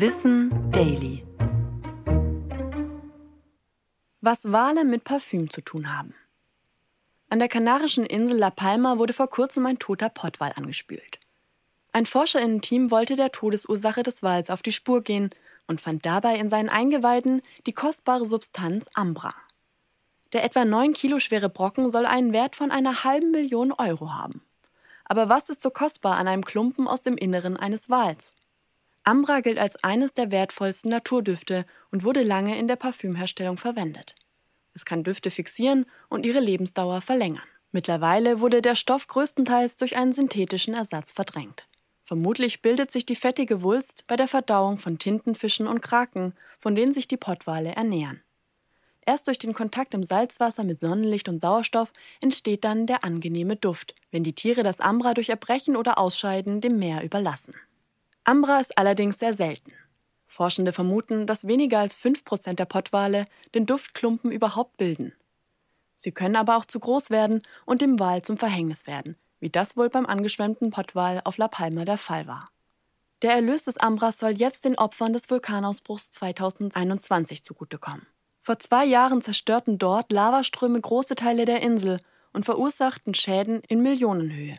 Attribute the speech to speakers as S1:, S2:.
S1: Wissen Daily. Was Wale mit Parfüm zu tun haben. An der kanarischen Insel La Palma wurde vor kurzem ein toter Pottwal angespült. Ein Forscherinnen-Team wollte der Todesursache des Wals auf die Spur gehen und fand dabei in seinen Eingeweiden die kostbare Substanz Ambra. Der etwa 9 Kilo schwere Brocken soll einen Wert von einer halben Million Euro haben. Aber was ist so kostbar an einem Klumpen aus dem Inneren eines Wals? Ambra gilt als eines der wertvollsten Naturdüfte und wurde lange in der Parfümherstellung verwendet. Es kann Düfte fixieren und ihre Lebensdauer verlängern. Mittlerweile wurde der Stoff größtenteils durch einen synthetischen Ersatz verdrängt. Vermutlich bildet sich die fettige Wulst bei der Verdauung von Tintenfischen und Kraken, von denen sich die Pottwale ernähren. Erst durch den Kontakt im Salzwasser mit Sonnenlicht und Sauerstoff entsteht dann der angenehme Duft, wenn die Tiere das Ambra durch Erbrechen oder Ausscheiden dem Meer überlassen. Ambra ist allerdings sehr selten. Forschende vermuten, dass weniger als 5% der Pottwale den Duftklumpen überhaupt bilden. Sie können aber auch zu groß werden und dem Wal zum Verhängnis werden, wie das wohl beim angeschwemmten Pottwal auf La Palma der Fall war. Der Erlös des Ambras soll jetzt den Opfern des Vulkanausbruchs 2021 zugutekommen. Vor zwei Jahren zerstörten dort Lavaströme große Teile der Insel und verursachten Schäden in Millionenhöhe.